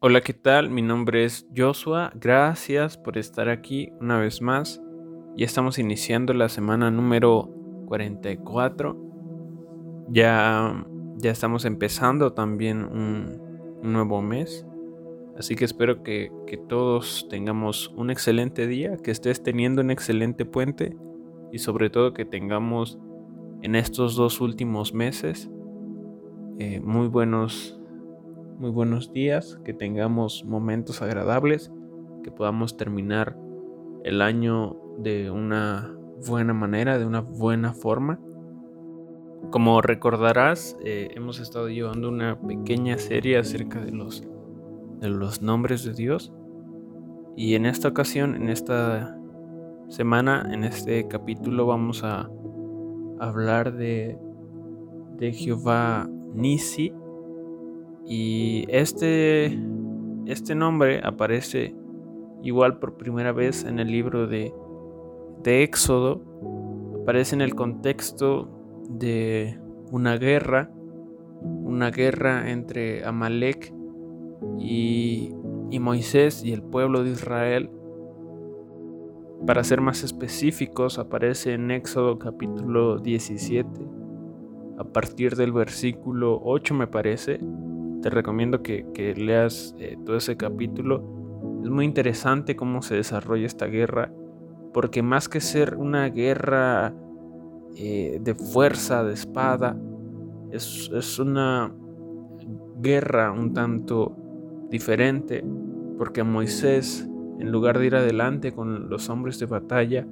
Hola, ¿qué tal? Mi nombre es Joshua. Gracias por estar aquí una vez más. Ya estamos iniciando la semana número 44. Ya, ya estamos empezando también un, nuevo mes. Así que espero que, que, todos tengamos un excelente día, que estés teniendo un excelente puente y sobre todo que tengamos en estos dos últimos meses eh, muy buenos muy buenos días, que tengamos momentos agradables, que podamos terminar el año de una buena manera, de una buena forma. Como recordarás, eh, hemos estado llevando una pequeña serie acerca de los, nombres de Dios. Y en esta ocasión, en esta semana, en este capítulo, vamos a hablar de, de Jehová Nisi y este, este nombre aparece igual por primera vez en el libro de, de Éxodo. Aparece en el contexto de una guerra, una guerra entre Amalek y, y Moisés y el pueblo de Israel. Para ser más específicos, aparece en Éxodo capítulo 17, a partir del versículo 8 me parece, te recomiendo que, leas eh, todo ese capítulo. Es muy interesante cómo se desarrolla esta guerra, porque más que ser una guerra eh, de fuerza, de espada, es, es una guerra un tanto diferente, porque Moisés, en lugar de ir adelante con los hombres de batalla,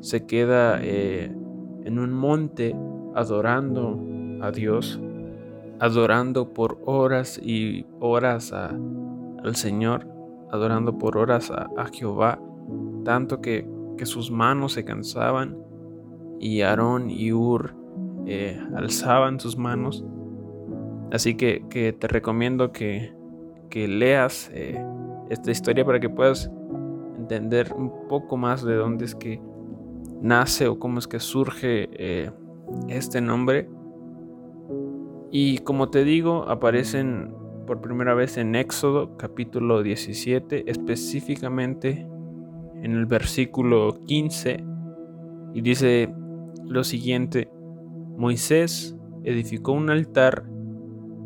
se queda eh, en un monte adorando a Dios adorando por horas y horas al Señor, adorando por horas a, Jehová, tanto que, sus manos se cansaban y Aarón y Ur eh, alzaban sus manos. Así que, te recomiendo que, leas eh, esta historia para que puedas entender un poco más de dónde es que nace o cómo es que surge eh, este nombre y como te digo, aparecen por primera vez en Éxodo capítulo 17, específicamente en el versículo 15, y dice lo siguiente, Moisés edificó un altar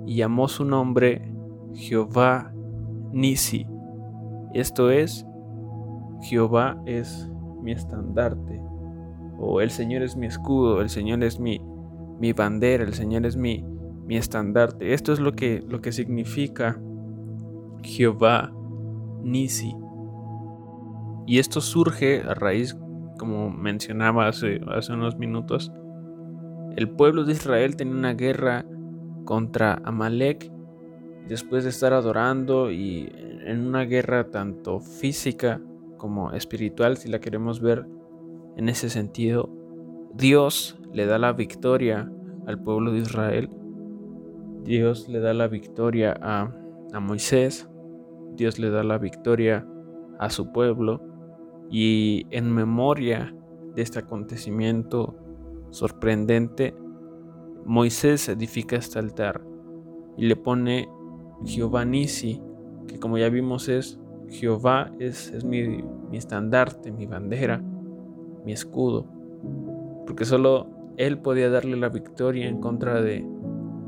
y llamó su nombre Jehová Nisi. Esto es, Jehová es mi estandarte, o el Señor es mi escudo, el Señor es mi, mi bandera, el Señor es mi, mi estandarte. Esto es lo que, lo que significa Jehová Nisi. Y esto surge a raíz, como mencionaba hace, hace unos minutos, el pueblo de Israel tenía una guerra contra Amalek después de estar adorando y en una guerra tanto física como espiritual, si la queremos ver en ese sentido, Dios le da la victoria al pueblo de Israel Dios le da la victoria a, Moisés, Dios le da la victoria a su pueblo y en memoria de este acontecimiento sorprendente, Moisés edifica este altar y le pone Jehová Nisi, que como ya vimos es Jehová, es, es mi, mi estandarte, mi bandera, mi escudo, porque solo Él podía darle la victoria en contra de,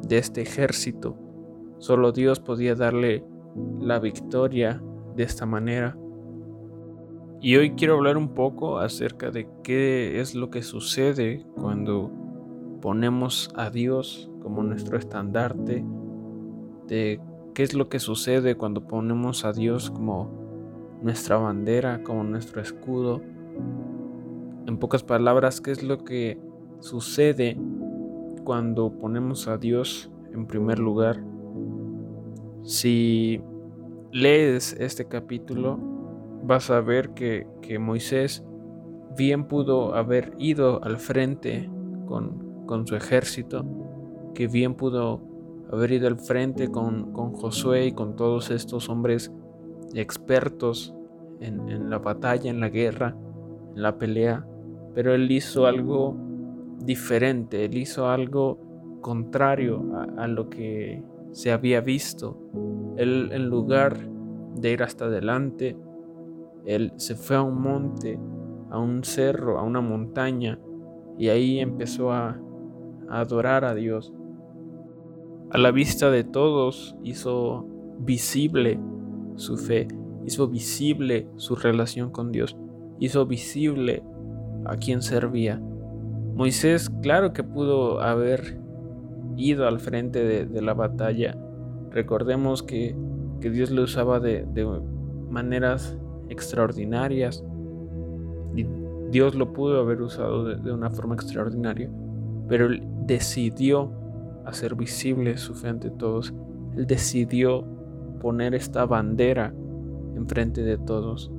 de este ejército. Solo Dios podía darle la victoria de esta manera. Y hoy quiero hablar un poco acerca de qué es lo que sucede cuando ponemos a Dios como nuestro estandarte, de qué es lo que sucede cuando ponemos a Dios como nuestra bandera, como nuestro escudo. En pocas palabras, qué es lo que sucede cuando ponemos a Dios en primer lugar. Si lees este capítulo, vas a ver que, Moisés bien pudo haber ido al frente con, con, su ejército, que bien pudo haber ido al frente con, con Josué y con todos estos hombres expertos en, en la batalla, en la guerra, en la pelea, pero él hizo algo diferente, él hizo algo contrario a, lo que se había visto. Él, en lugar de ir hasta adelante, él se fue a un monte, a un cerro, a una montaña, y ahí empezó a, a adorar a Dios. A la vista de todos hizo visible su fe, hizo visible su relación con Dios, hizo visible a quien servía. Moisés, claro que pudo haber ido al frente de, la batalla. Recordemos que, Dios lo usaba de, maneras extraordinarias. Y Dios lo pudo haber usado de, una forma extraordinaria. Pero él decidió hacer visible su fe ante todos. Él decidió poner esta bandera enfrente de todos.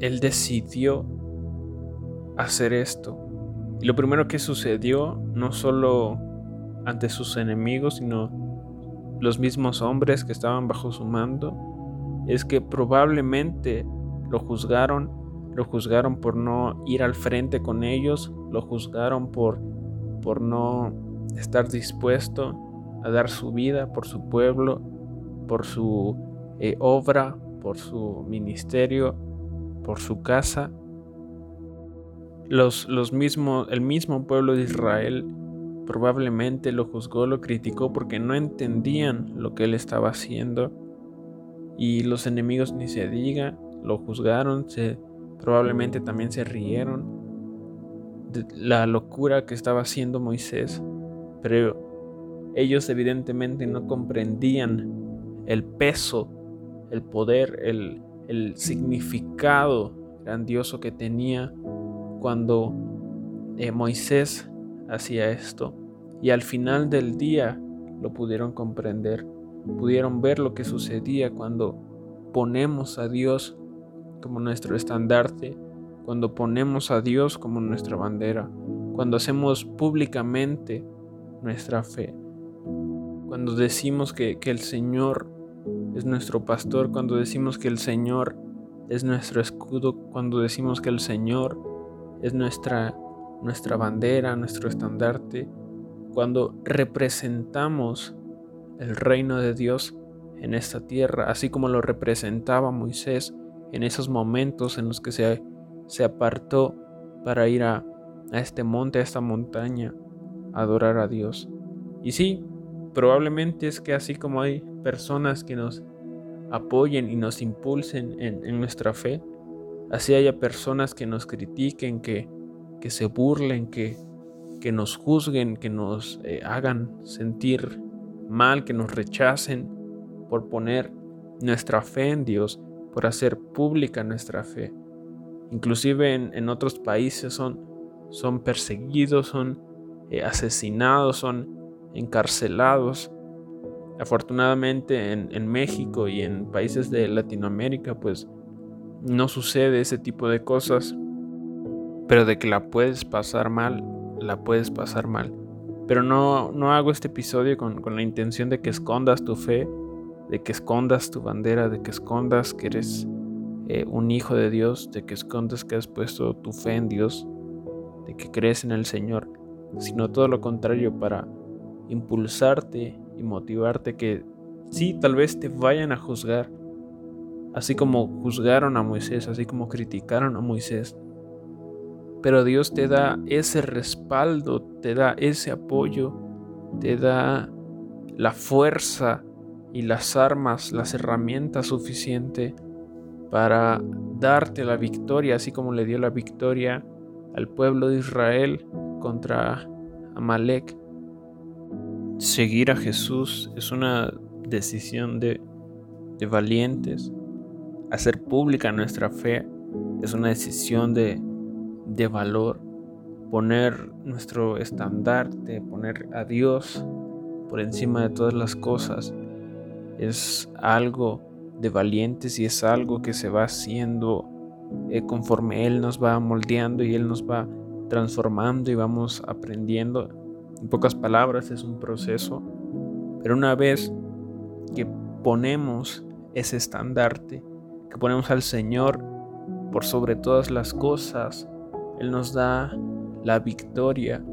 Él decidió hacer esto. Y lo primero que sucedió, no solo ante sus enemigos, sino los mismos hombres que estaban bajo su mando, es que probablemente lo juzgaron, lo juzgaron por no ir al frente con ellos, lo juzgaron por, por no estar dispuesto a dar su vida por su pueblo, por su eh, obra, por su ministerio, por su casa. Los, los el mismo pueblo de Israel probablemente lo juzgó, lo criticó porque no entendían lo que él estaba haciendo. Y los enemigos ni se diga, lo juzgaron, se, probablemente también se rieron de la locura que estaba haciendo Moisés. Pero ellos evidentemente no comprendían el peso, el poder, el, el significado grandioso que tenía cuando eh, Moisés hacía esto. Y al final del día lo pudieron comprender, pudieron ver lo que sucedía cuando ponemos a Dios como nuestro estandarte, cuando ponemos a Dios como nuestra bandera, cuando hacemos públicamente nuestra fe, cuando decimos que, que el Señor es nuestro pastor, cuando decimos que el Señor es nuestro escudo, cuando decimos que el Señor es nuestra, nuestra bandera, nuestro estandarte, cuando representamos el reino de Dios en esta tierra, así como lo representaba Moisés en esos momentos en los que se, se apartó para ir a, a este monte, a esta montaña, a adorar a Dios. Y sí, probablemente es que así como hay personas que nos apoyen y nos impulsen en, nuestra fe, así haya personas que nos critiquen, que, que se burlen, que, que nos juzguen, que nos eh, hagan sentir mal, que nos rechacen por poner nuestra fe en Dios, por hacer pública nuestra fe. Inclusive en, otros países son, son perseguidos, son eh, asesinados, son encarcelados Afortunadamente en, México y en países de Latinoamérica pues no sucede ese tipo de cosas. Pero de que la puedes pasar mal, la puedes pasar mal. Pero no, no hago este episodio con, la intención de que escondas tu fe, de que escondas tu bandera, de que escondas que eres eh, un hijo de Dios, de que escondas que has puesto tu fe en Dios, de que crees en el Señor, sino todo lo contrario para impulsarte y motivarte que sí, tal vez te vayan a juzgar, así como juzgaron a Moisés, así como criticaron a Moisés. Pero Dios te da ese respaldo, te da ese apoyo, te da la fuerza y las armas, las herramientas suficientes para darte la victoria, así como le dio la victoria al pueblo de Israel contra Amalek. Seguir a Jesús es una decisión de, valientes. Hacer pública nuestra fe es una decisión de, de valor. Poner nuestro estandarte, poner a Dios por encima de todas las cosas, es algo de valientes y es algo que se va haciendo eh, conforme Él nos va moldeando y Él nos va transformando y vamos aprendiendo en pocas palabras, es un proceso. Pero una vez que ponemos ese estandarte, que ponemos al Señor por sobre todas las cosas, Él nos da la victoria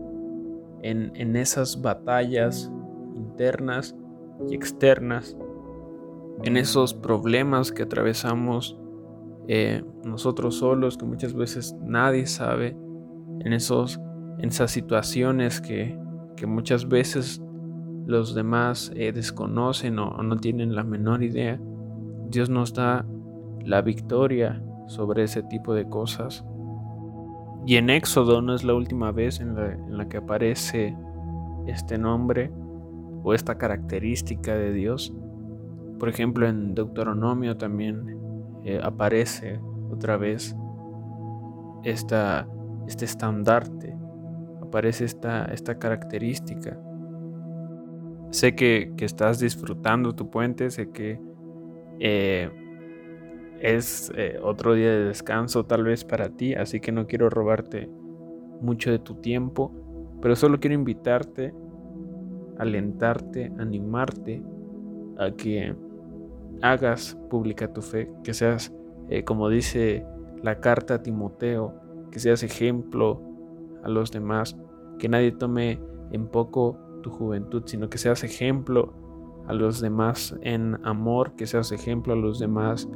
en, en esas batallas internas y externas, en esos problemas que atravesamos eh, nosotros solos, que muchas veces nadie sabe, en, esos, en esas situaciones que, muchas veces los demás eh, desconocen o no tienen la menor idea. Dios nos da la victoria sobre ese tipo de cosas. Y en Éxodo no es la última vez en la, que aparece este nombre o esta característica de Dios. Por ejemplo, en Deuteronomio también eh, aparece otra vez esta, este estandarte, aparece esta, esta característica. Sé que, estás disfrutando tu puente, sé que eh, es eh, otro día de descanso tal vez para ti, así que no quiero robarte mucho de tu tiempo, pero solo quiero invitarte, alentarte, animarte a que hagas pública tu fe, que seas, eh, como dice la carta a Timoteo, que seas ejemplo a los demás, que nadie tome en poco tu juventud, sino que seas ejemplo a los demás en amor, que seas ejemplo a los demás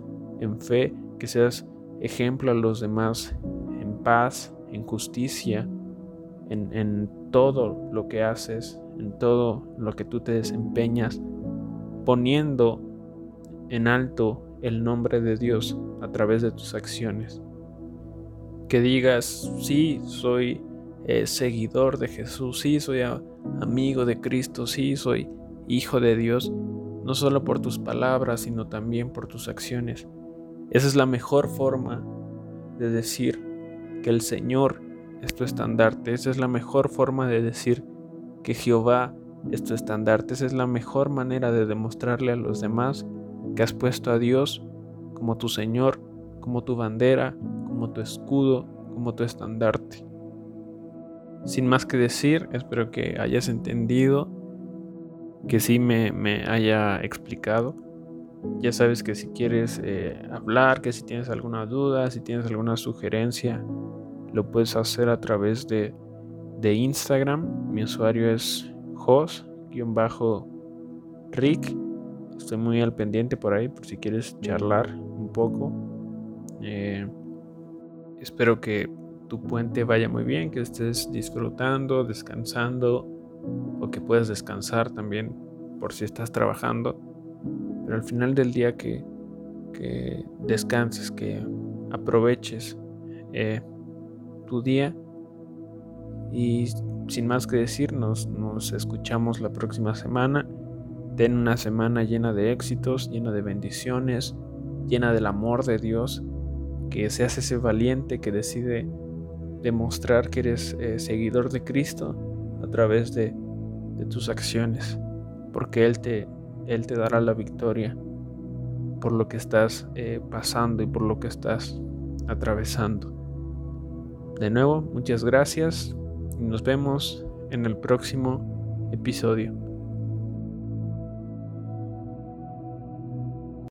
en fe, que seas ejemplo a los demás en paz, en justicia, en, todo lo que haces, en todo lo que tú te desempeñas, poniendo en alto el nombre de Dios a través de tus acciones. Que digas, sí, soy eh, seguidor de Jesús, sí, soy amigo de Cristo, sí, soy hijo de Dios, no solo por tus palabras, sino también por tus acciones. Esa es la mejor forma de decir que el Señor es tu estandarte. Esa es la mejor forma de decir que Jehová es tu estandarte. Esa es la mejor manera de demostrarle a los demás que has puesto a Dios como tu Señor, como tu bandera, como tu escudo, como tu estandarte. Sin más que decir, espero que hayas entendido, que sí me, me haya explicado. Ya sabes que si quieres eh, hablar, que si tienes alguna duda, si tienes alguna sugerencia, lo puedes hacer a través de, de Instagram. Mi usuario es jos-rick. Estoy muy al pendiente por ahí por si quieres charlar un poco. Eh, espero que tu puente vaya muy bien, que estés disfrutando, descansando o que puedas descansar también por si estás trabajando pero al final del día que, descanses, que aproveches eh, tu día y sin más que decir, nos, nos escuchamos la próxima semana. Ten una semana llena de éxitos, llena de bendiciones, llena del amor de Dios, que seas ese valiente que decide demostrar que eres eh, seguidor de Cristo a través de, de tus acciones, porque Él te, él te dará la victoria por lo que estás eh, pasando y por lo que estás atravesando. De nuevo, muchas gracias y nos vemos en el próximo episodio.